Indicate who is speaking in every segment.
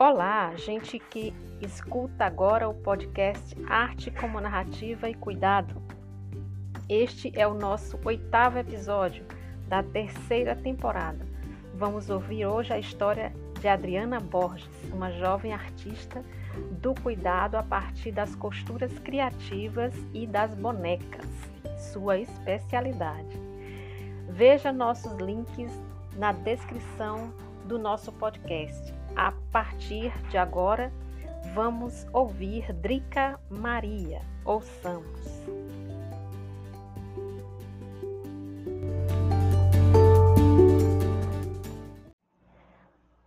Speaker 1: Olá, gente que escuta agora o podcast Arte como Narrativa e Cuidado. Este é o nosso oitavo episódio da terceira temporada. Vamos ouvir hoje a história de Adriana Borges, uma jovem artista do cuidado a partir das costuras criativas e das bonecas, sua especialidade. Veja nossos links na descrição do nosso podcast. A partir de agora, vamos ouvir Drica Maria. Ouçamos.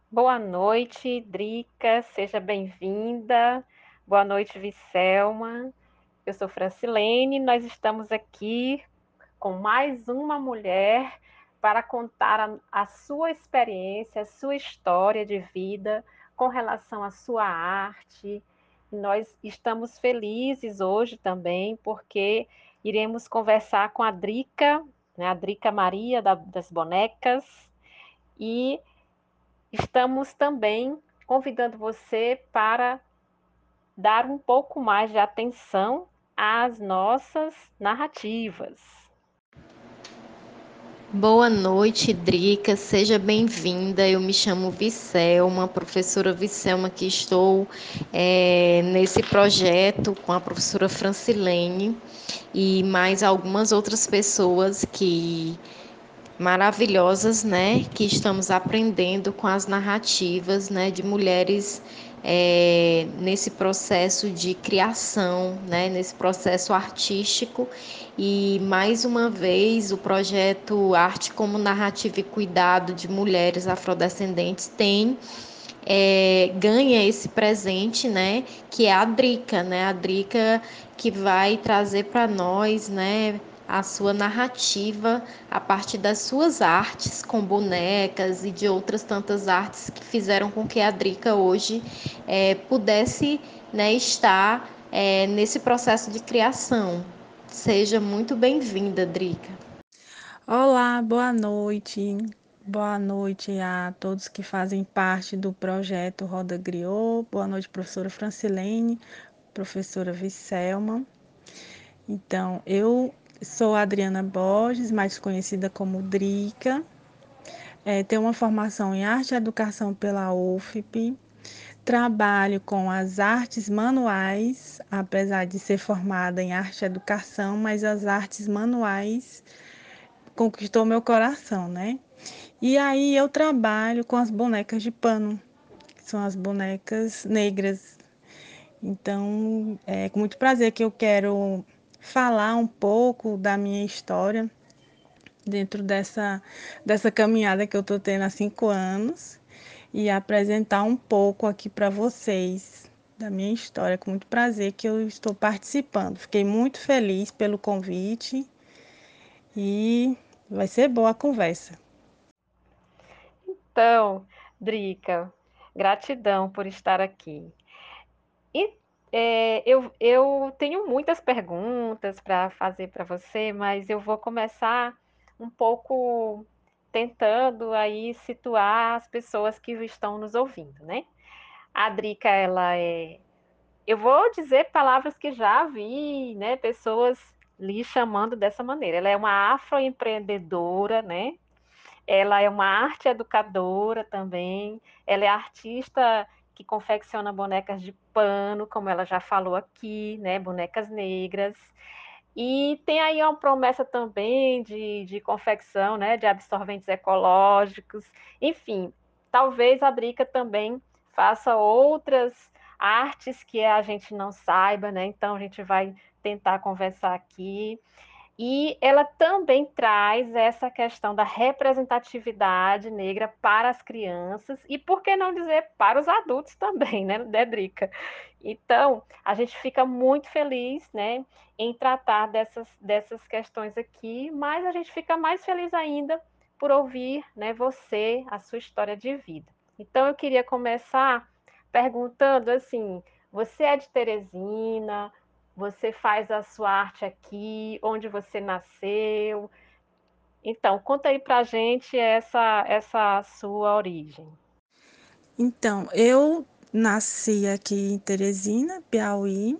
Speaker 1: Boa noite, Drica, seja bem-vinda. Boa noite, Vicelma. Eu sou Francilene, nós estamos aqui com mais uma mulher para contar a, a, sua experiência, a sua história de vida com relação à sua arte. Nós estamos felizes hoje também, porque iremos conversar com a Drica, né, a Drica Maria da, das Bonecas, e estamos também convidando você para dar um pouco mais de atenção às nossas narrativas.
Speaker 2: Boa noite, Drica, seja bem-vinda. Eu me chamo Vicelma, professora Vicelma, que estou é, nesse projeto com a professora Francilene e mais algumas outras pessoas que maravilhosas, né, que estamos aprendendo com as narrativas, né, de mulheres é, nesse processo de criação, né, nesse processo artístico. E mais uma vez o projeto Arte como Narrativa e Cuidado de Mulheres Afrodescendentes tem é, ganha esse presente, né, que é a Drica, né, a Drica que vai trazer para nós, né, a sua narrativa a partir das suas artes com bonecas e de outras tantas artes que fizeram com que a Drica hoje é, pudesse né, estar é, nesse processo de criação. Seja muito bem-vinda, Drica.
Speaker 3: Olá, boa noite. Boa noite a todos que fazem parte do projeto Roda Griot. Boa noite, professora Francilene, professora Vicelma. Então, eu Sou Adriana Borges, mais conhecida como Drica. É, tenho uma formação em arte e educação pela UFP. Trabalho com as artes manuais, apesar de ser formada em arte e educação, mas as artes manuais conquistou meu coração, né? E aí eu trabalho com as bonecas de pano, que são as bonecas negras. Então, é com muito prazer que eu quero falar um pouco da minha história dentro dessa, dessa caminhada que eu estou tendo há cinco anos e apresentar um pouco aqui para vocês da minha história. Com muito prazer que eu estou participando. Fiquei muito feliz pelo convite e vai ser boa a conversa.
Speaker 1: Então, Drica, gratidão por estar aqui. É, eu, eu tenho muitas perguntas para fazer para você, mas eu vou começar um pouco tentando aí situar as pessoas que estão nos ouvindo, né? A Drica, ela é. Eu vou dizer palavras que já vi, né? Pessoas lhe chamando dessa maneira. Ela é uma afroempreendedora, né? Ela é uma arte educadora também. Ela é artista que confecciona bonecas de pano, como ela já falou aqui, né? Bonecas negras. E tem aí uma promessa também de, de confecção, né? De absorventes ecológicos. Enfim, talvez a Drica também faça outras artes que a gente não saiba, né? Então a gente vai tentar conversar aqui. E ela também traz essa questão da representatividade negra para as crianças e, por que não dizer, para os adultos também, né, Dedrica? Então, a gente fica muito feliz, né, em tratar dessas, dessas questões aqui, mas a gente fica mais feliz ainda por ouvir, né, você, a sua história de vida. Então, eu queria começar perguntando assim: você é de Teresina? Você faz a sua arte aqui? Onde você nasceu? Então, conta aí pra gente essa, essa sua origem.
Speaker 3: Então, eu nasci aqui em Teresina, Piauí,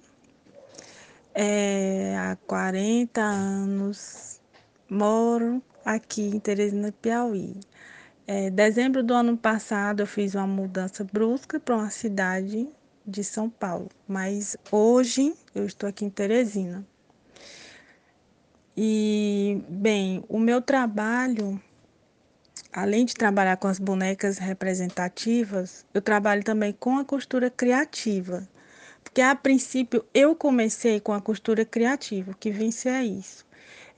Speaker 3: é, há 40 anos. Moro aqui em Teresina, Piauí. É, dezembro do ano passado eu fiz uma mudança brusca para uma cidade de São Paulo, mas hoje eu estou aqui em Teresina. E, bem, o meu trabalho, além de trabalhar com as bonecas representativas, eu trabalho também com a costura criativa. Porque a princípio eu comecei com a costura criativa, que vence a isso.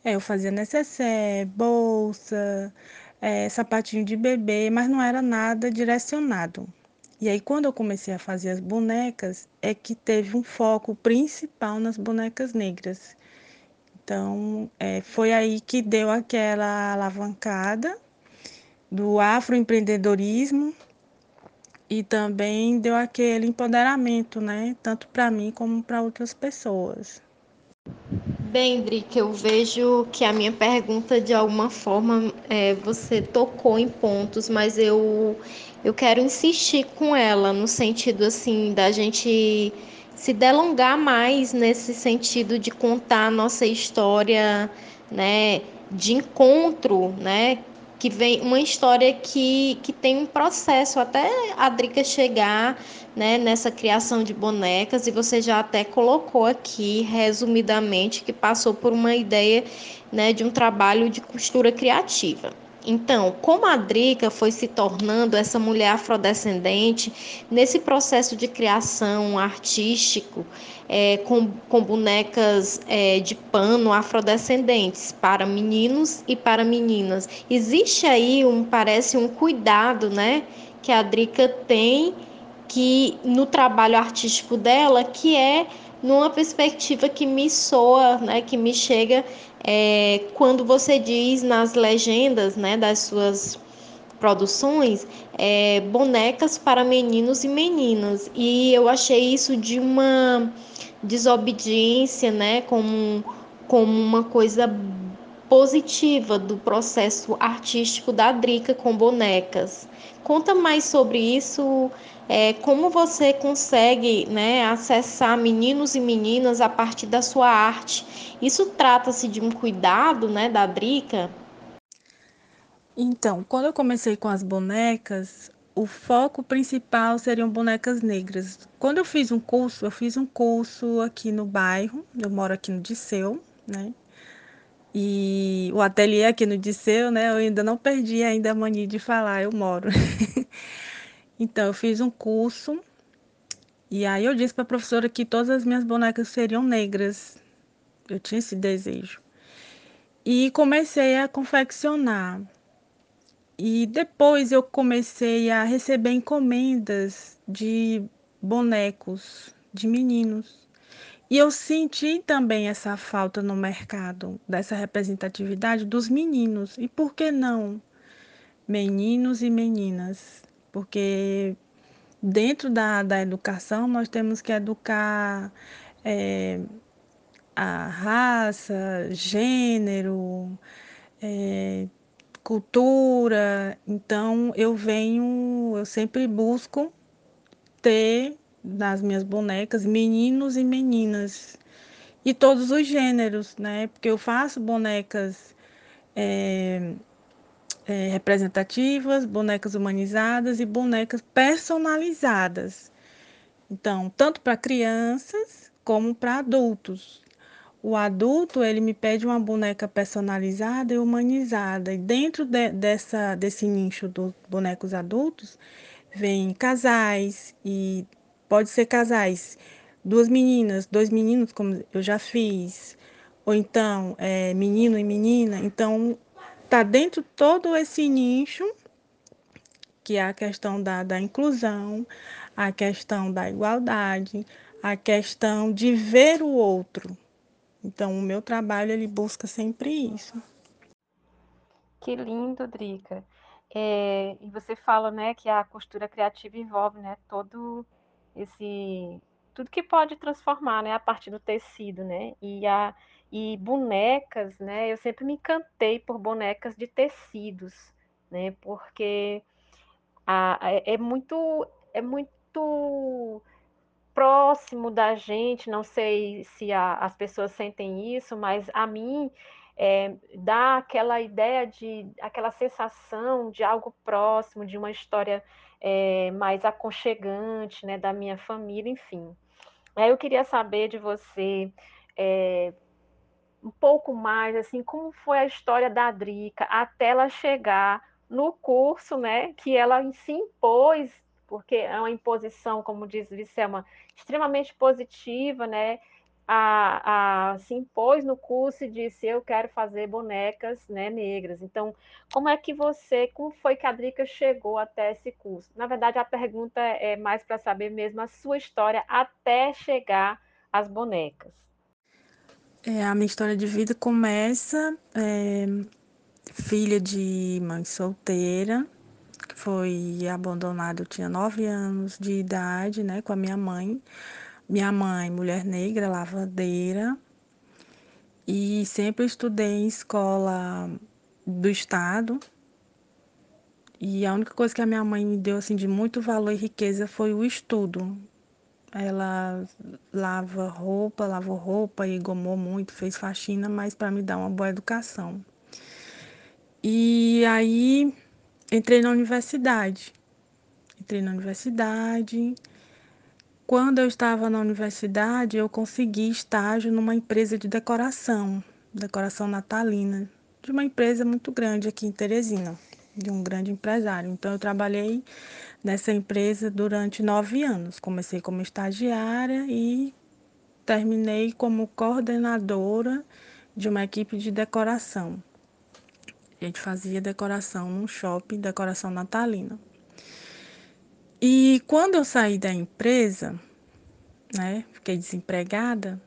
Speaker 3: É, eu fazia necessaire, bolsa, é, sapatinho de bebê, mas não era nada direcionado. E aí, quando eu comecei a fazer as bonecas, é que teve um foco principal nas bonecas negras. Então, é, foi aí que deu aquela alavancada do afroempreendedorismo e também deu aquele empoderamento, né? Tanto para mim como para outras pessoas.
Speaker 2: Bem, Drica, eu vejo que a minha pergunta, de alguma forma, é, você tocou em pontos, mas eu, eu quero insistir com ela, no sentido, assim, da gente se delongar mais nesse sentido de contar a nossa história, né, de encontro, né, que vem uma história que, que tem um processo até a Drica chegar né, nessa criação de bonecas, e você já até colocou aqui, resumidamente, que passou por uma ideia né, de um trabalho de costura criativa. Então, como a Drica foi se tornando essa mulher afrodescendente nesse processo de criação artístico, é, com, com bonecas é, de pano afrodescendentes para meninos e para meninas, existe aí um parece um cuidado, né, que a Drica tem que no trabalho artístico dela, que é numa perspectiva que me soa, né, que me chega é, quando você diz nas legendas, né, das suas produções, é, bonecas para meninos e meninas. E eu achei isso de uma desobediência, né, como, como uma coisa positiva do processo artístico da Drica com bonecas. Conta mais sobre isso, é, como você consegue né, acessar meninos e meninas a partir da sua arte. Isso trata-se de um cuidado né, da Drica?
Speaker 3: Então, quando eu comecei com as bonecas, o foco principal seriam bonecas negras. Quando eu fiz um curso, eu fiz um curso aqui no bairro, eu moro aqui no Disseu, né? E o ateliê aqui no Disseu, né? Eu ainda não perdi ainda a mania de falar, eu moro. então, eu fiz um curso e aí eu disse para a professora que todas as minhas bonecas seriam negras. Eu tinha esse desejo. E comecei a confeccionar. E depois eu comecei a receber encomendas de bonecos de meninos. E eu senti também essa falta no mercado, dessa representatividade dos meninos. E por que não meninos e meninas? Porque dentro da, da educação nós temos que educar é, a raça, gênero, é, cultura. Então eu venho, eu sempre busco ter nas minhas bonecas meninos e meninas e todos os gêneros, né? Porque eu faço bonecas é, é, representativas, bonecas humanizadas e bonecas personalizadas. Então, tanto para crianças como para adultos. O adulto, ele me pede uma boneca personalizada e humanizada. E dentro de, dessa, desse nicho dos bonecos adultos, vem casais e pode ser casais, duas meninas, dois meninos, como eu já fiz, ou então é, menino e menina. Então, tá dentro todo esse nicho que é a questão da, da inclusão, a questão da igualdade, a questão de ver o outro. Então, o meu trabalho ele busca sempre isso.
Speaker 1: Que lindo, Drica. É, e você fala, né, que a costura criativa envolve, né, todo esse tudo que pode transformar, né, a partir do tecido, né? E a e bonecas, né? Eu sempre me encantei por bonecas de tecidos, né? Porque a, é, é muito é muito próximo da gente, não sei se a, as pessoas sentem isso, mas a mim é, dá aquela ideia de, aquela sensação de algo próximo, de uma história é, mais aconchegante, né, da minha família, enfim. Aí eu queria saber de você é, um pouco mais, assim, como foi a história da Drica até ela chegar no curso, né, que ela se impôs, porque é uma imposição, como diz Visselma, extremamente positiva, né, a, a, se impôs no curso e disse eu quero fazer bonecas né, negras. Então, como é que você, como foi que a Drica chegou até esse curso? Na verdade, a pergunta é mais para saber mesmo a sua história até chegar às bonecas.
Speaker 3: É, a minha história de vida começa é, filha de mãe solteira, que foi abandonada, eu tinha nove anos de idade, né, com a minha mãe. Minha mãe, mulher negra, lavadeira, e sempre estudei em escola do estado. E a única coisa que a minha mãe me deu assim de muito valor e riqueza foi o estudo. Ela lava roupa, lavou roupa e gomou muito, fez faxina, mas para me dar uma boa educação. E aí entrei na universidade. Entrei na universidade, quando eu estava na universidade, eu consegui estágio numa empresa de decoração, decoração natalina, de uma empresa muito grande aqui em Teresina, de um grande empresário. Então, eu trabalhei nessa empresa durante nove anos. Comecei como estagiária e terminei como coordenadora de uma equipe de decoração. A gente fazia decoração num shopping, decoração natalina. E quando eu saí da empresa, né, fiquei desempregada,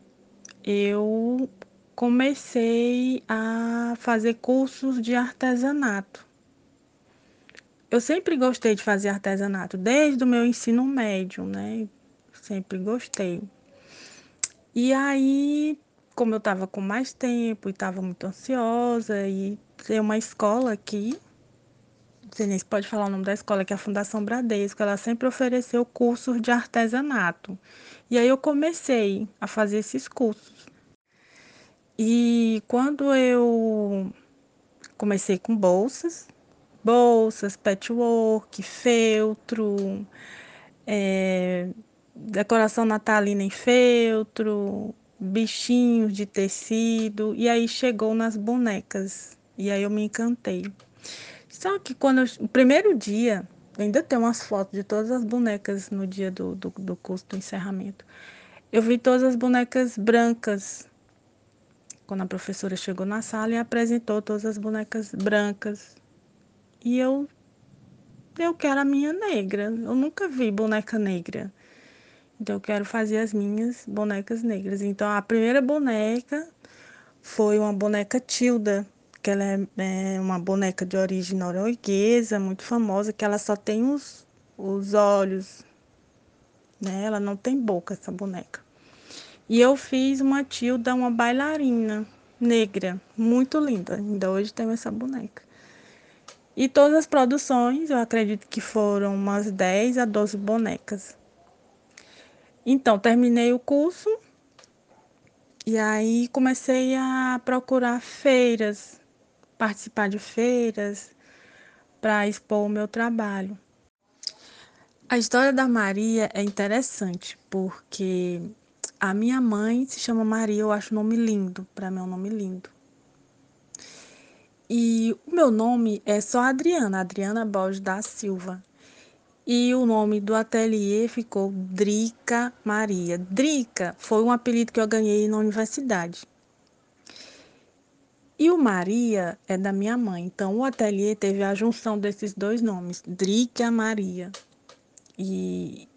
Speaker 3: eu comecei a fazer cursos de artesanato. Eu sempre gostei de fazer artesanato, desde o meu ensino médio, né? Sempre gostei. E aí, como eu estava com mais tempo e estava muito ansiosa, e tem uma escola aqui sei nem se pode falar o nome da escola, que é a Fundação Bradesco, ela sempre ofereceu cursos de artesanato. E aí eu comecei a fazer esses cursos. E quando eu comecei com bolsas, bolsas, patchwork, feltro, é, decoração natalina em feltro, bichinhos de tecido, e aí chegou nas bonecas. E aí eu me encantei. Só que quando eu, o primeiro dia, ainda tem umas fotos de todas as bonecas no dia do, do, do curso do encerramento. Eu vi todas as bonecas brancas. Quando a professora chegou na sala e apresentou todas as bonecas brancas. E eu, eu quero a minha negra. Eu nunca vi boneca negra. Então eu quero fazer as minhas bonecas negras. Então a primeira boneca foi uma boneca Tilda, que ela é, é, uma boneca de origem norueguesa, muito famosa, que ela só tem os, os olhos, né? Ela não tem boca, essa boneca. E eu fiz uma Tilda, uma bailarina negra, muito linda. Ainda hoje tenho essa boneca. E todas as produções, eu acredito que foram umas 10 a 12 bonecas. Então, terminei o curso E aí comecei a procurar feiras, participar de feiras para expor o meu trabalho. A história da Maria é interessante porque a minha mãe se chama Maria, eu acho o nome lindo, para mim é um nome lindo. E o meu nome é só Adriana, Adriana Borges da Silva. E o nome do ateliê ficou Drica Maria. Drica foi um apelido que eu ganhei na universidade. E o Maria é da minha mãe. Então o ateliê teve a junção desses dois nomes, Drica Maria. E,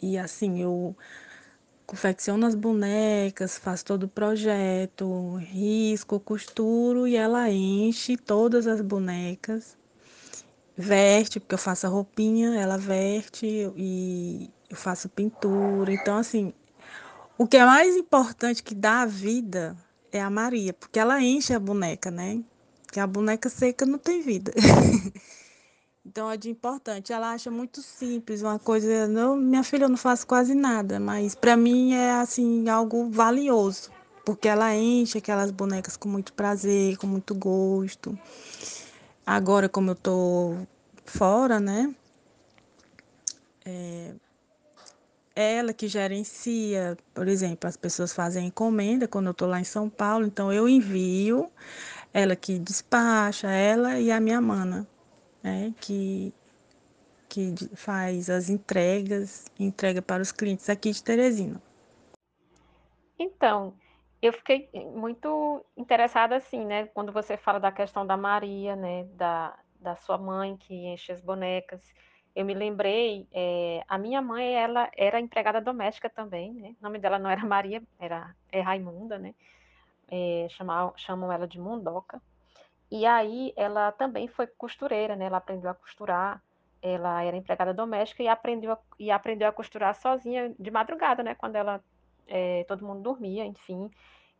Speaker 3: e assim, eu confecciono as bonecas, faço todo o projeto, risco, costuro e ela enche todas as bonecas veste, porque eu faço a roupinha, ela veste e eu faço pintura. Então, assim, o que é mais importante que dá a vida é a Maria, porque ela enche a boneca, né? Porque a boneca seca não tem vida. então é de importante. Ela acha muito simples, uma coisa. Não, minha filha, eu não faço quase nada, mas para mim é assim algo valioso, porque ela enche aquelas bonecas com muito prazer, com muito gosto. Agora, como eu tô fora, né? É ela que gerencia, por exemplo, as pessoas fazem encomenda quando eu tô lá em São Paulo, então eu envio, ela que despacha, ela e a minha mana, né? Que, que faz as entregas, entrega para os clientes aqui de Teresina.
Speaker 1: Então, eu fiquei muito interessada assim, né? Quando você fala da questão da Maria, né? Da, da sua mãe que enche as bonecas. Eu me lembrei, é, a minha mãe, ela era empregada doméstica também, né? O nome dela não era Maria, era é Raimunda, né? É, chamam, chamam ela de Mundoca. E aí ela também foi costureira, né? Ela aprendeu a costurar. Ela era empregada doméstica e aprendeu a, e aprendeu a costurar sozinha de madrugada, né? Quando ela é, todo mundo dormia, enfim.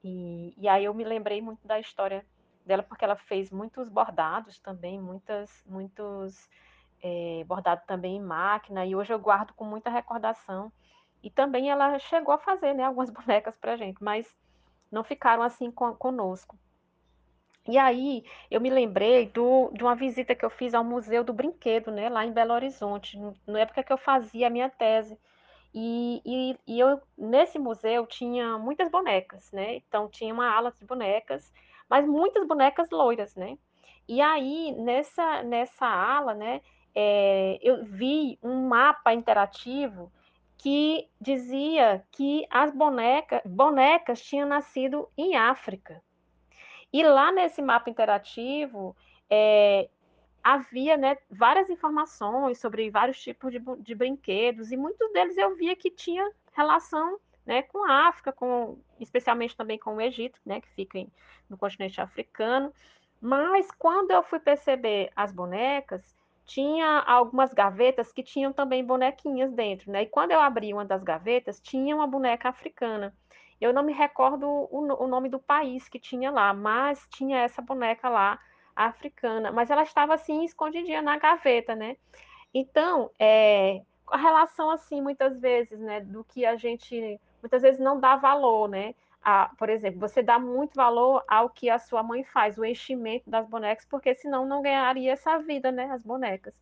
Speaker 1: E, e aí eu me lembrei muito da história dela porque ela fez muitos bordados também, muitas, muitos é, bordados também em máquina, e hoje eu guardo com muita recordação. E também ela chegou a fazer né, algumas bonecas para gente, mas não ficaram assim conosco. E aí eu me lembrei do, de uma visita que eu fiz ao Museu do Brinquedo, né, lá em Belo Horizonte, na época que eu fazia a minha tese. E, e, e, eu, nesse museu tinha muitas bonecas, né? Então tinha uma ala de bonecas, mas muitas bonecas loiras, né? E aí, nessa, nessa ala, né, é, eu vi um mapa interativo que dizia que as boneca, bonecas tinham nascido em África. E lá nesse mapa interativo, é, havia né, várias informações sobre vários tipos de, de, brinquedos, e muitos deles eu via que tinha relação né, com a África, com, especialmente também com o Egito, né, que fica no continente africano. Mas quando eu fui perceber as bonecas, tinha algumas gavetas que tinham também bonequinhas dentro, né? E quando eu abri uma das gavetas, tinha uma boneca africana. Eu não me recordo o, o nome do país que tinha lá, mas tinha essa boneca lá africana, mas ela estava assim escondidinha na gaveta, né? Então, é, a relação assim muitas vezes, né, do que a gente muitas vezes não dá valor, né? A, por exemplo, você dá muito valor ao que a sua mãe faz, o enchimento das bonecas, porque senão não ganharia essa vida, né, as bonecas.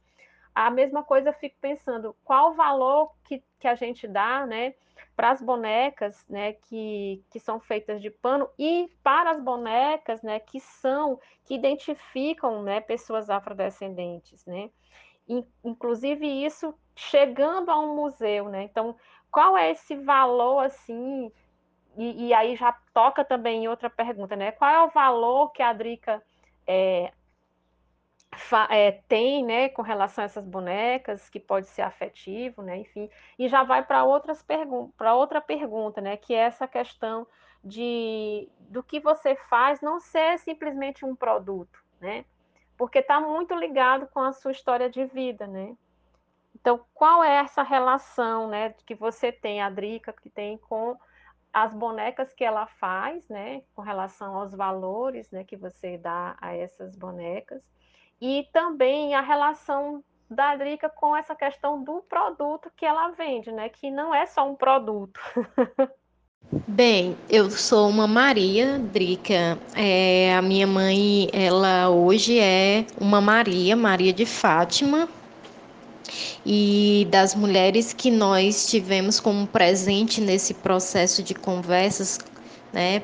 Speaker 1: A mesma coisa eu fico pensando, qual o valor que, que a gente dá, né, para as bonecas, né, que, que são feitas de pano e para as bonecas, né, que são, que identificam, né, pessoas afrodescendentes, né, inclusive isso chegando a um museu, né, então, qual é esse valor, assim, e, e aí já toca também em outra pergunta, né, qual é o valor que a Drica é, é, tem, né, com relação a essas bonecas, que pode ser afetivo, né, enfim, e já vai para outras perguntas, para outra pergunta, né, que é essa questão de do que você faz não ser simplesmente um produto, né, porque está muito ligado com a sua história de vida, né. Então, qual é essa relação, né, que você tem, a Drica, que tem com as bonecas que ela faz, né, com relação aos valores, né, que você dá a essas bonecas, e também a relação da Drica com essa questão do produto que ela vende, né? Que não é só um produto.
Speaker 2: Bem, eu sou uma Maria Drica. É, a minha mãe, ela hoje é uma Maria, Maria de Fátima. E das mulheres que nós tivemos como presente nesse processo de conversas, né,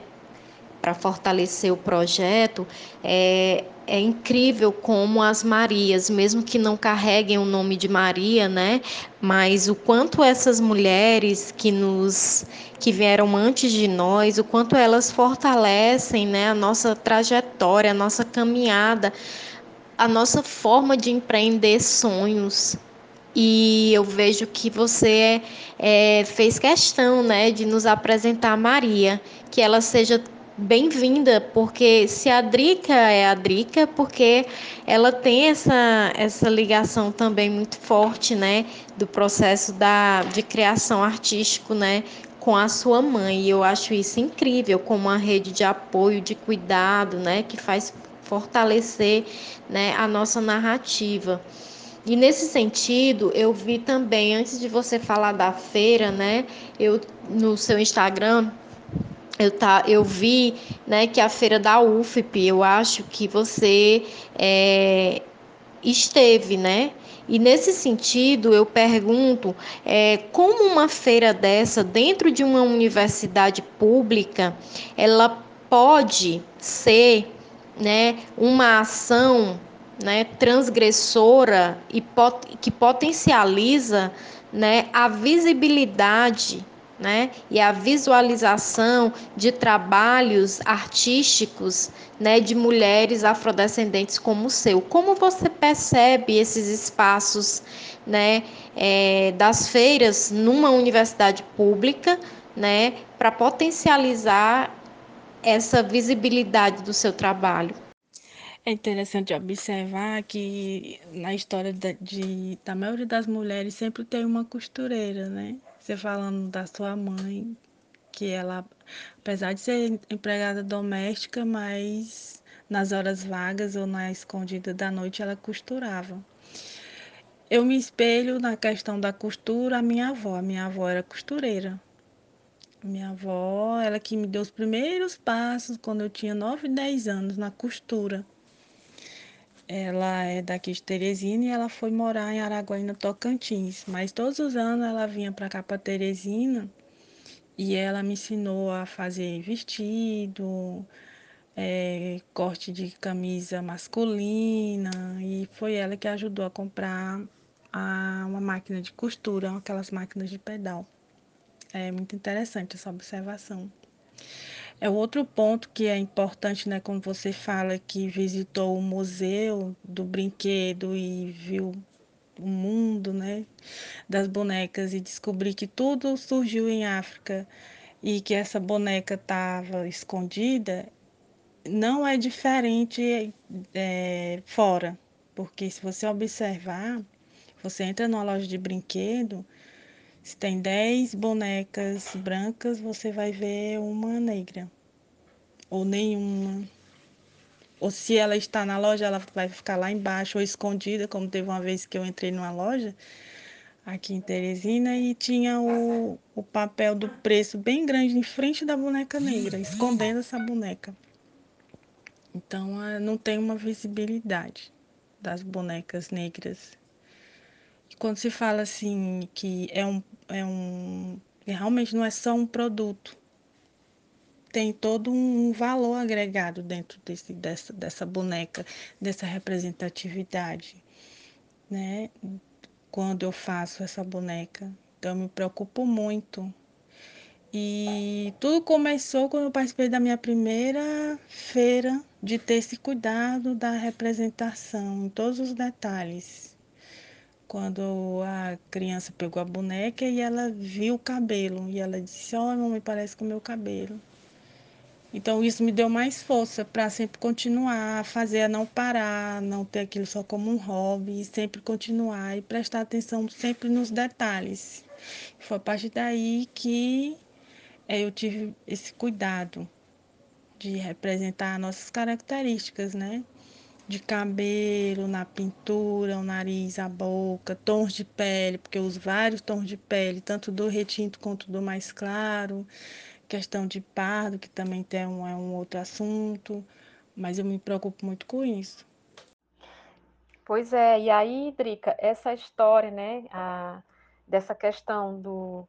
Speaker 2: para fortalecer o projeto, é, é incrível como as Marias, mesmo que não carreguem o nome de Maria, né, mas o quanto essas mulheres que nos que vieram antes de nós, o quanto elas fortalecem, né, a nossa trajetória, a nossa caminhada, a nossa forma de empreender sonhos. E eu vejo que você é, fez questão, né, de nos apresentar Maria, que ela seja bem-vinda, porque se a Drica é a Drica, porque ela tem essa, essa ligação também muito forte, né, do processo da, de criação artístico, né, com a sua mãe. E eu acho isso incrível, como uma rede de apoio, de cuidado, né, que faz fortalecer, né, a nossa narrativa. E nesse sentido, eu vi também, antes de você falar da feira, né, eu no seu Instagram, eu, tá, eu vi né, que a feira da UFP, eu acho que você é, esteve, né? E nesse sentido, eu pergunto é, como uma feira dessa, dentro de uma universidade pública, ela pode ser né, uma ação né, transgressora e pot que potencializa né, a visibilidade né, e a visualização de trabalhos artísticos né, de mulheres afrodescendentes como o seu. Como você percebe esses espaços né, é, das feiras numa universidade pública né, para potencializar essa visibilidade do seu trabalho?
Speaker 3: É interessante observar que na história da, de, da maioria das mulheres sempre tem uma costureira, né? Você falando da sua mãe, que ela, apesar de ser empregada doméstica, mas nas horas vagas ou na escondida da noite ela costurava. Eu me espelho na questão da costura a minha avó. A minha avó era costureira. Minha avó, ela que me deu os primeiros passos quando eu tinha 9, 10 anos na costura. Ela é daqui de Teresina e ela foi morar em Araguaína, Tocantins. Mas todos os anos ela vinha para cá, para Teresina, e ela me ensinou a fazer vestido, é, corte de camisa masculina, e foi ela que ajudou a comprar a, uma máquina de costura, aquelas máquinas de pedal. É muito interessante essa observação. É outro ponto que é importante, né, como você fala que visitou o museu do brinquedo e viu o mundo, né, das bonecas e descobrir que tudo surgiu em África e que essa boneca estava escondida, não é diferente é, fora, porque se você observar, você entra numa loja de brinquedo, se tem 10 bonecas brancas, você vai ver uma negra. Ou nenhuma. Ou se ela está na loja, ela vai ficar lá embaixo ou escondida, como teve uma vez que eu entrei numa loja aqui em Teresina e tinha o, o papel do preço bem grande em frente da boneca negra, escondendo essa boneca. Então não tem uma visibilidade das bonecas negras. E quando se fala assim que é um, é um realmente não é só um produto, tem todo um valor agregado dentro desse, dessa, dessa boneca, dessa representatividade, né? Quando eu faço essa boneca. Então, eu me preocupo muito. E tudo começou quando eu participei da minha primeira feira de ter esse cuidado da representação, em todos os detalhes quando a criança pegou a boneca e ela viu o cabelo e ela disse: "Olha, mamãe, parece com o meu cabelo". Então isso me deu mais força para sempre continuar a fazer, a não parar, não ter aquilo só como um hobby, sempre continuar e prestar atenção sempre nos detalhes. Foi a partir daí que é, eu tive esse cuidado de representar nossas características, né? De cabelo, na pintura, o nariz, a boca, tons de pele, porque eu uso vários tons de pele, tanto do retinto quanto do mais claro, questão de pardo, que também tem um, é um outro assunto, mas eu me preocupo muito com isso.
Speaker 1: Pois é, e aí, Drica, essa história, né, a, dessa questão do,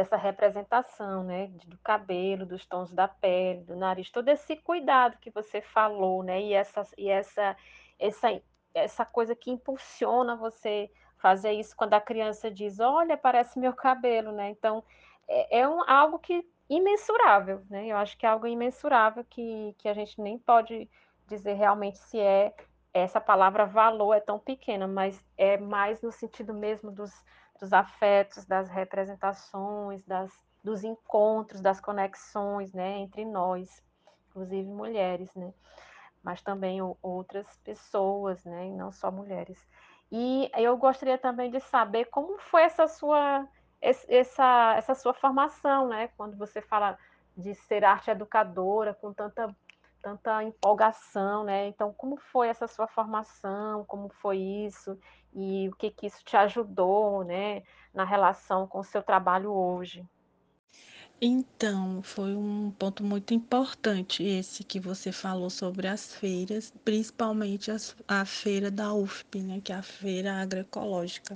Speaker 1: dessa representação, né, do cabelo, dos tons da pele, do nariz, todo esse cuidado que você falou, né, e essa, e essa, essa, essa coisa que impulsiona você fazer isso quando a criança diz, olha, parece meu cabelo, né, então é, é um, algo que imensurável, né, eu acho que é algo imensurável que, que a gente nem pode dizer realmente se é essa palavra valor é tão pequena, mas é mais no sentido mesmo dos, dos afetos, das representações, das, dos encontros, das conexões, né, entre nós, inclusive mulheres, né, mas também outras pessoas, né, não só mulheres. E eu gostaria também de saber como foi essa sua essa, essa sua formação, né, quando você fala de ser arte educadora com tanta tanta empolgação, né? Então, como foi essa sua formação? Como foi isso? E o que que isso te ajudou, né, na relação com o seu trabalho hoje?
Speaker 3: Então, foi um ponto muito importante esse que você falou sobre as feiras, principalmente as, a feira da UFP, né, que é a feira agroecológica.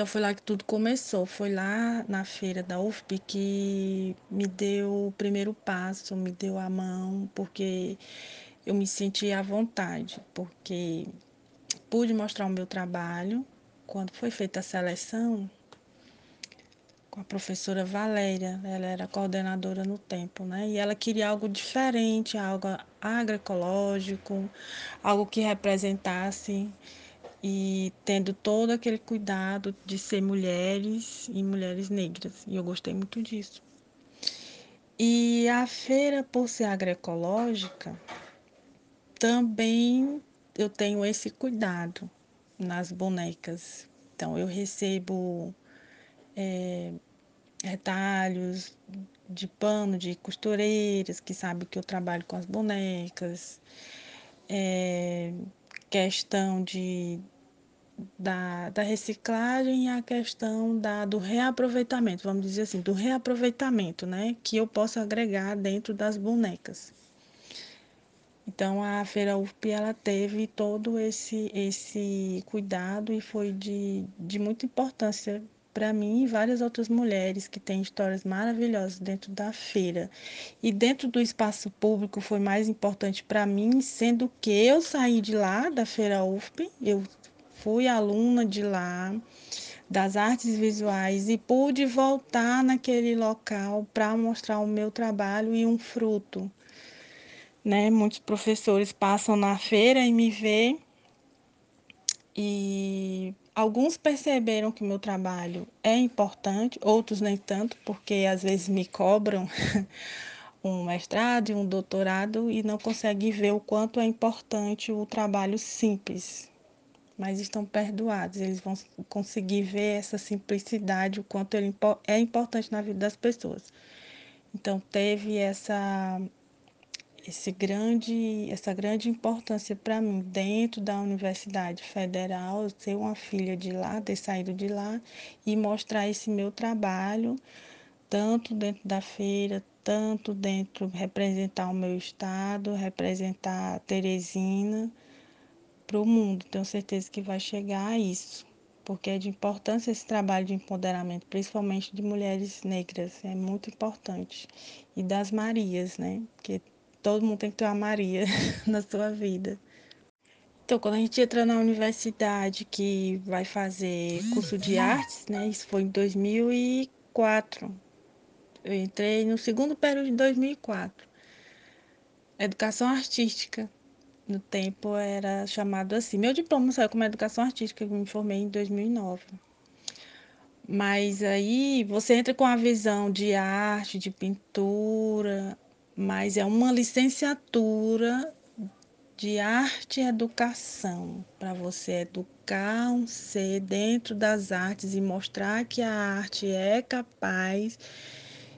Speaker 3: Então foi lá que tudo começou, foi lá na feira da UFP que me deu o primeiro passo, me deu a mão, porque eu me senti à vontade, porque pude mostrar o meu trabalho. Quando foi feita a seleção, com a professora Valéria, ela era coordenadora no tempo, né? E ela queria algo diferente, algo agroecológico, algo que representasse e tendo todo aquele cuidado de ser mulheres e mulheres negras. E eu gostei muito disso. E a feira, por ser agroecológica, também eu tenho esse cuidado nas bonecas. Então, eu recebo é, retalhos de pano de costureiras que sabem que eu trabalho com as bonecas, é, questão de, da, da reciclagem e a questão da, do reaproveitamento, vamos dizer assim, do reaproveitamento, né? Que eu posso agregar dentro das bonecas. Então a Feira UFP ela teve todo esse esse cuidado e foi de, de muita importância para mim e várias outras mulheres que têm histórias maravilhosas dentro da feira. E dentro do espaço público foi mais importante para mim, sendo que eu saí de lá da Feira UFP, eu fui aluna de lá das artes visuais e pude voltar naquele local para mostrar o meu trabalho e um fruto né? Muitos professores passam na feira e me vê e alguns perceberam que meu trabalho é importante, outros nem tanto, porque às vezes me cobram um mestrado e um doutorado e não conseguem ver o quanto é importante o trabalho simples. Mas estão perdoados, eles vão conseguir ver essa simplicidade, o quanto ele é importante na vida das pessoas. Então, teve essa esse grande, essa grande importância para mim dentro da Universidade Federal, ser uma filha de lá, ter saído de lá e mostrar esse meu trabalho, tanto dentro da feira, tanto dentro, representar o meu estado, representar Teresina para o mundo. Tenho certeza que vai chegar a isso, porque é de importância esse trabalho de empoderamento, principalmente de mulheres negras, é muito importante. E das Marias, né? Porque todo mundo tem que ter uma Maria na sua vida. Então, quando a gente entra na universidade que vai fazer curso de artes, né? Isso foi em 2004. Eu entrei no segundo período de 2004. Educação artística. No tempo era chamado assim. Meu diploma saiu como educação artística, eu me formei em 2009. Mas aí você entra com a visão de arte, de pintura, mas é uma licenciatura de arte e educação para você educar um ser dentro das artes e mostrar que a arte é capaz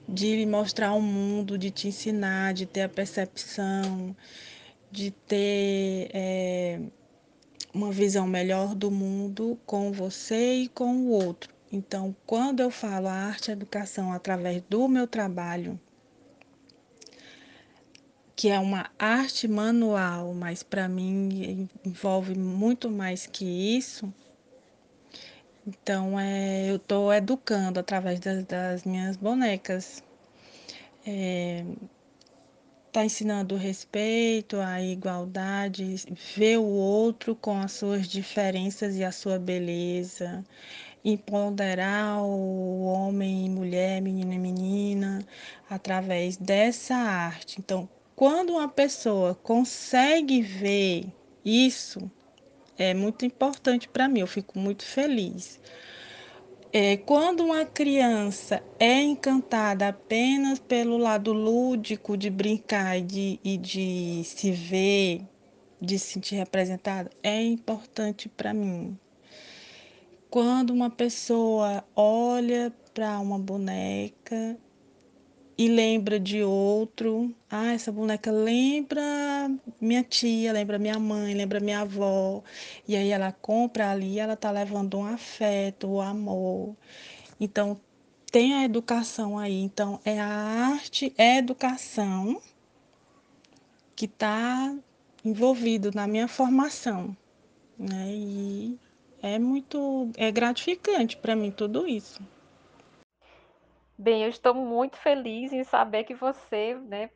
Speaker 3: de mostrar o mundo, de te ensinar, de ter a percepção, de ter é, uma visão melhor do mundo com você e com o outro. Então, quando eu falo arte e educação através do meu trabalho, que é uma arte manual, mas para mim envolve muito mais que isso. Então, é, eu estou educando através das, das minhas bonecas. É, tá ensinando o respeito, a igualdade, ver o outro com as suas diferenças e a sua beleza, empoderar o homem e mulher, menino e menina, através dessa arte. Então, quando uma pessoa consegue ver isso, é muito importante para mim, eu fico muito feliz. É, quando uma criança é encantada apenas pelo lado lúdico de brincar e de, e de se ver, de se sentir representada, é importante para mim. Quando uma pessoa olha para uma boneca e lembra de outro, ah, essa boneca lembra minha tia, lembra minha mãe, lembra minha avó, e aí ela compra ali, ela tá levando um afeto, o um amor. Então, tem a educação aí. Então, é a arte, é a educação que está envolvido na minha formação, né? E é muito, é gratificante para mim tudo isso.
Speaker 1: Bem, eu estou muito feliz em saber que você, né,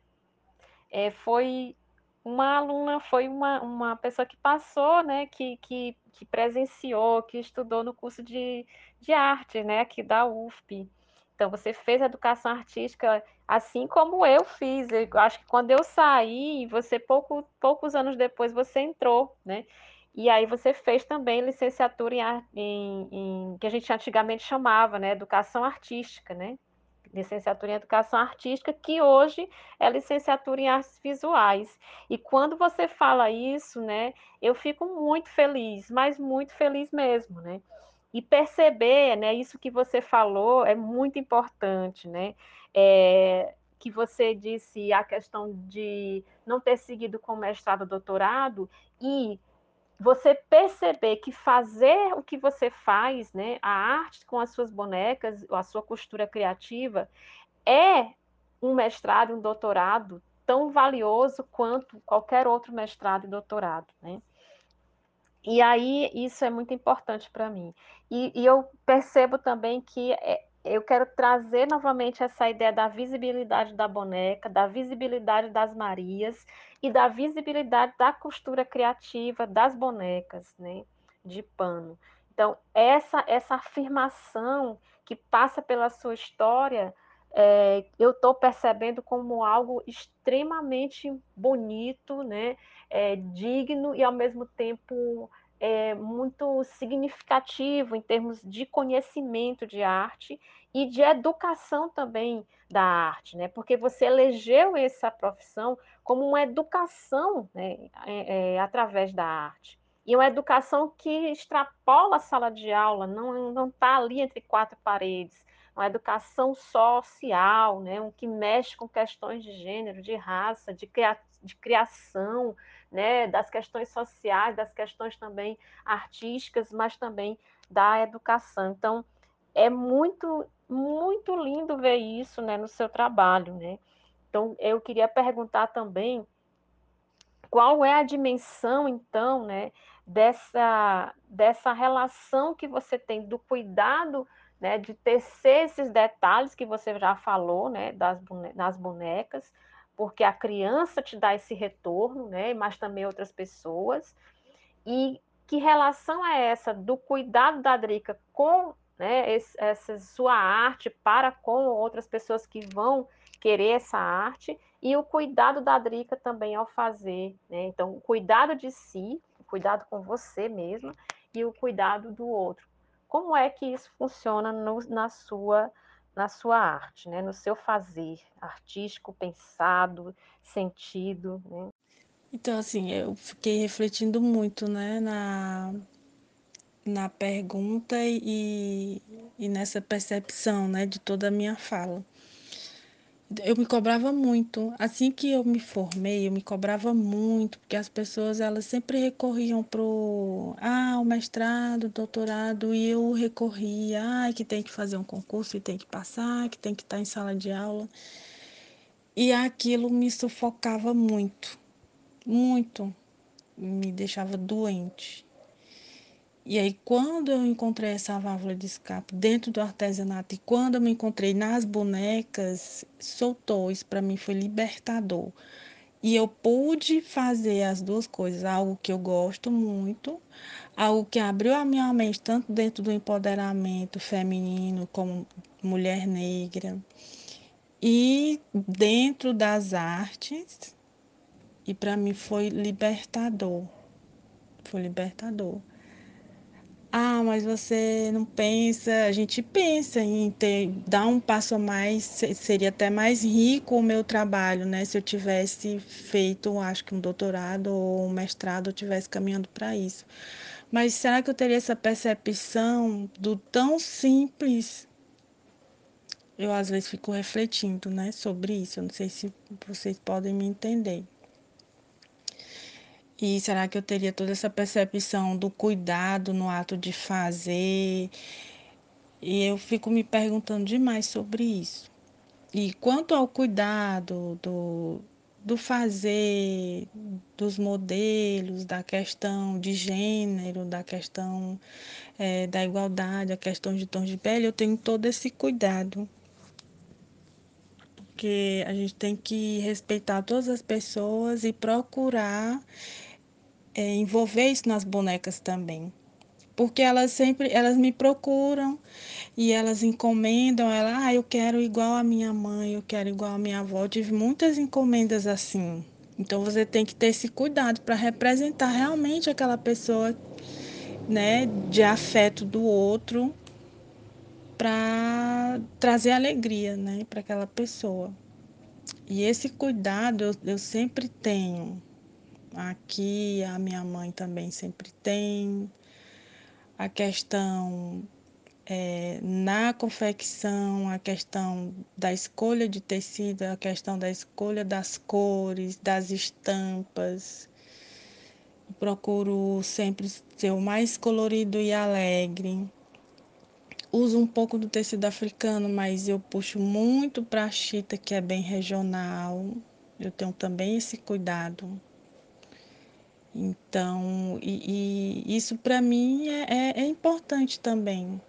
Speaker 1: é, foi uma aluna, foi uma, uma pessoa que passou, né, que, que, que presenciou, que estudou no curso de, de arte, né, aqui da UFP. Então, você fez educação artística assim como eu fiz. Eu acho que quando eu saí, você pouco, poucos anos depois você entrou, né? E aí você fez também licenciatura em, em, em que a gente antigamente chamava, né, educação artística, né? Licenciatura em Educação Artística, que hoje é licenciatura em Artes Visuais. E quando você fala isso, né, eu fico muito feliz, mas muito feliz mesmo, né? E perceber, né, isso que você falou é muito importante, né? É, que você disse a questão de não ter seguido com mestrado, doutorado e você perceber que fazer o que você faz, né, a arte com as suas bonecas, a sua costura criativa, é um mestrado, um doutorado tão valioso quanto qualquer outro mestrado e doutorado, né? E aí isso é muito importante para mim. E, e, eu percebo também que é, eu quero trazer novamente essa ideia da visibilidade da boneca, da visibilidade das Marias e da visibilidade da costura criativa das bonecas, né, de pano. Então, essa, essa afirmação que passa pela sua história, é, eu estou percebendo como algo extremamente bonito, né, é, digno e, ao mesmo tempo, é, muito significativo em termos de conhecimento de arte e de educação também da arte, né? Porque você elegeu essa profissão como uma educação né, é, é, através da arte. E uma educação que extrapola a sala de aula, não está ali entre quatro paredes, uma educação social, né, um que mexe com questões de gênero, de raça, de, cria de criação, né, das questões sociais, das questões também artísticas, mas também da educação. Então, é muito, muito lindo ver isso né, no seu trabalho. Né? Então, eu queria perguntar também qual é a dimensão, então, né, dessa, dessa relação que você tem do cuidado né, de tecer esses detalhes que você já falou, né, das, das bonecas, porque a criança te dá esse retorno, né, mas também outras pessoas. E que relação é essa do cuidado da Drica com né, esse, essa sua arte para com outras pessoas que vão querer essa arte e o cuidado da Drica também ao fazer, né? Então, o cuidado de si, o cuidado com você mesma e o cuidado do outro. Como é que isso funciona no, na sua na sua arte, né? no seu fazer artístico, pensado, sentido. Né?
Speaker 3: Então, assim, eu fiquei refletindo muito né, na, na pergunta e, e nessa percepção né, de toda a minha fala. Eu me cobrava muito. Assim que eu me formei, eu me cobrava muito, porque as pessoas elas sempre recorriam pro ah, o mestrado, doutorado, e eu recorria, ah, que tem que fazer um concurso e tem que passar, que tem que estar em sala de aula. E aquilo me sufocava muito, muito, me deixava doente. E aí, quando eu encontrei essa válvula de escape dentro do artesanato e quando eu me encontrei nas bonecas, soltou. Isso para mim foi libertador. E eu pude fazer as duas coisas, algo que eu gosto muito, algo que abriu a minha mente tanto dentro do empoderamento feminino como mulher negra e dentro das artes. E para mim foi libertador. Foi libertador. Ah, mas você não pensa, a gente pensa em ter, dar um passo a mais, seria até mais rico o meu trabalho, né? Se eu tivesse feito, acho que um doutorado ou um mestrado, eu tivesse caminhando para isso. Mas será que eu teria essa percepção do tão simples? Eu às vezes fico refletindo, né, sobre isso. Eu não sei se vocês podem me entender. E será que eu teria toda essa percepção do cuidado no ato de fazer? E eu fico me perguntando demais sobre isso. E quanto ao cuidado do, do fazer, dos modelos, da questão de gênero, da questão é, da igualdade, a questão de tons de pele, eu tenho todo esse cuidado. Porque a gente tem que respeitar todas as pessoas e procurar é, envolver isso nas bonecas também. Porque elas sempre, elas me procuram e elas encomendam, ela, ah, eu quero igual a minha mãe, eu quero igual a minha avó. Eu tive muitas encomendas assim. Então você tem que ter esse cuidado para representar realmente aquela pessoa, né, de afeto do outro para trazer alegria, né, para aquela pessoa. E esse cuidado eu, eu sempre tenho, Aqui a minha mãe também sempre tem. A questão é, na confecção, a questão da escolha de tecido, a questão da escolha das cores, das estampas. Procuro sempre ser o mais colorido e alegre. Uso um pouco do tecido africano, mas eu puxo muito para a chita, que é bem regional. Eu tenho também esse cuidado. Então, e, e isso para mim é, é, é importante também.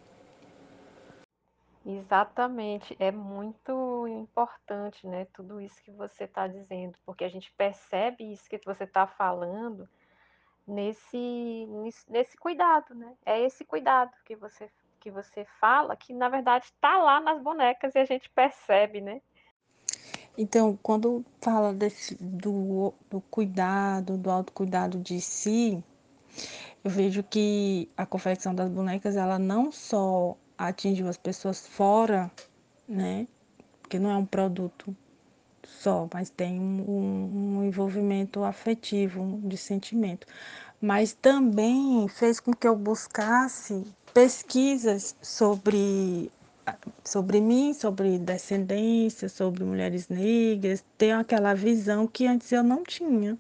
Speaker 1: Exatamente, é muito importante, né, tudo isso que você está dizendo, porque a gente percebe isso que você está falando nesse, nesse, cuidado, né? É esse cuidado que você, que você fala, que na verdade está lá nas bonecas e a gente percebe, né?
Speaker 3: Então, quando fala desse, do, do cuidado, do autocuidado de si, eu vejo que a confecção das bonecas, ela não só atingiu as pessoas fora, né? Porque não é um produto só, mas tem um, um envolvimento afetivo, de sentimento. Mas também fez com que eu buscasse pesquisas sobre sobre mim, sobre descendência, sobre mulheres negras, ter aquela visão que antes eu não tinha.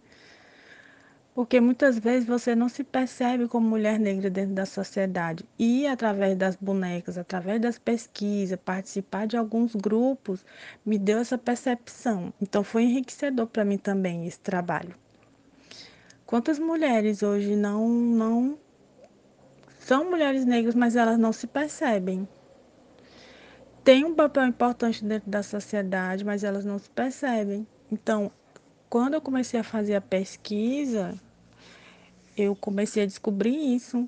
Speaker 3: Porque muitas vezes você não se percebe como mulher negra dentro da sociedade. E através das bonecas, através das pesquisas, participar de alguns grupos, me deu essa percepção. Então foi enriquecedor para mim também esse trabalho. Quantas mulheres hoje não não são mulheres negras, mas elas não se percebem têm um papel importante dentro da sociedade, mas elas não se percebem. Então, quando eu comecei a fazer a pesquisa, eu comecei a descobrir isso.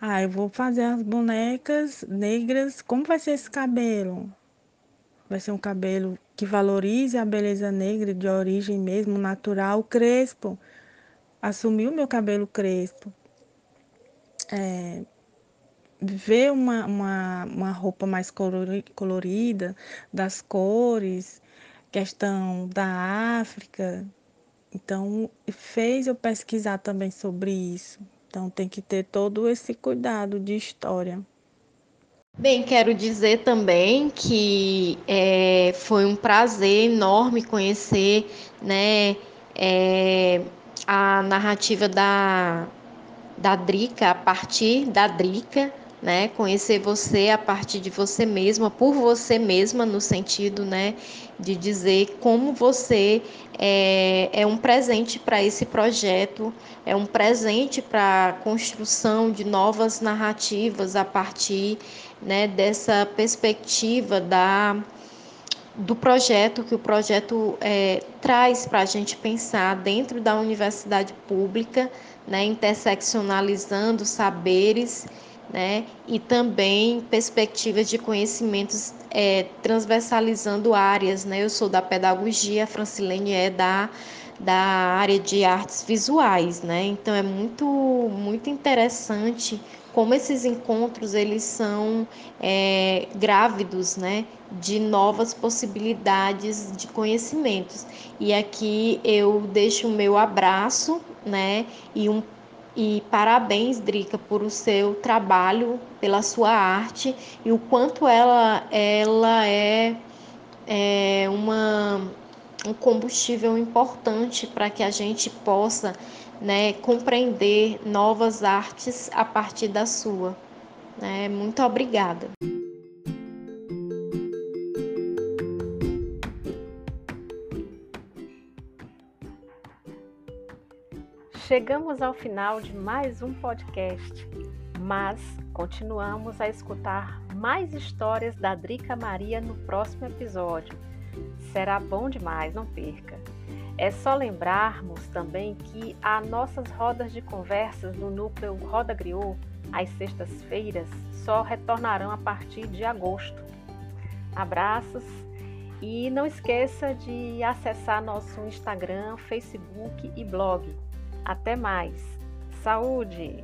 Speaker 3: Ah, eu vou fazer as bonecas negras. Como vai ser esse cabelo? Vai ser um cabelo que valorize a beleza negra de origem mesmo, natural, crespo. Assumir o meu cabelo crespo. É, ver uma, uma, uma roupa mais colorida, das cores, questão da África. Então, fez eu pesquisar também sobre isso. Então, tem que ter todo esse cuidado de história.
Speaker 2: Bem, quero dizer também que é, foi um prazer enorme conhecer né, é, a narrativa da, da Drica, a partir da Drica, né? Conhecer você a partir de você mesma, por você mesma, no sentido, né, de dizer como você é, é um presente para esse projeto, é um presente para a construção de novas narrativas a partir, né, dessa perspectiva da do projeto que o projeto é, traz para a gente pensar dentro da universidade pública, né, interseccionalizando saberes né, e também perspectivas de conhecimentos é, transversalizando áreas. Né? Eu sou da pedagogia, a Francilene é da, da área de artes visuais, né? então é muito, muito interessante como esses encontros eles são é, grávidos, né, de novas possibilidades de conhecimentos. E aqui eu deixo o meu abraço, né, e um e parabéns, Drica, por o seu trabalho, pela sua arte e o quanto ela, ela é, é uma, um combustível importante para que a gente possa né, compreender novas artes a partir da sua. Né? Muito obrigada.
Speaker 1: Chegamos ao final de mais um podcast, mas continuamos a escutar mais histórias da Drica Maria no próximo episódio. Será bom demais, não perca! É só lembrarmos também que as nossas rodas de conversas no núcleo Roda Griot, às sextas-feiras, só retornarão a partir de agosto. Abraços e não esqueça de acessar nosso Instagram, Facebook e blog. Até mais. Saúde!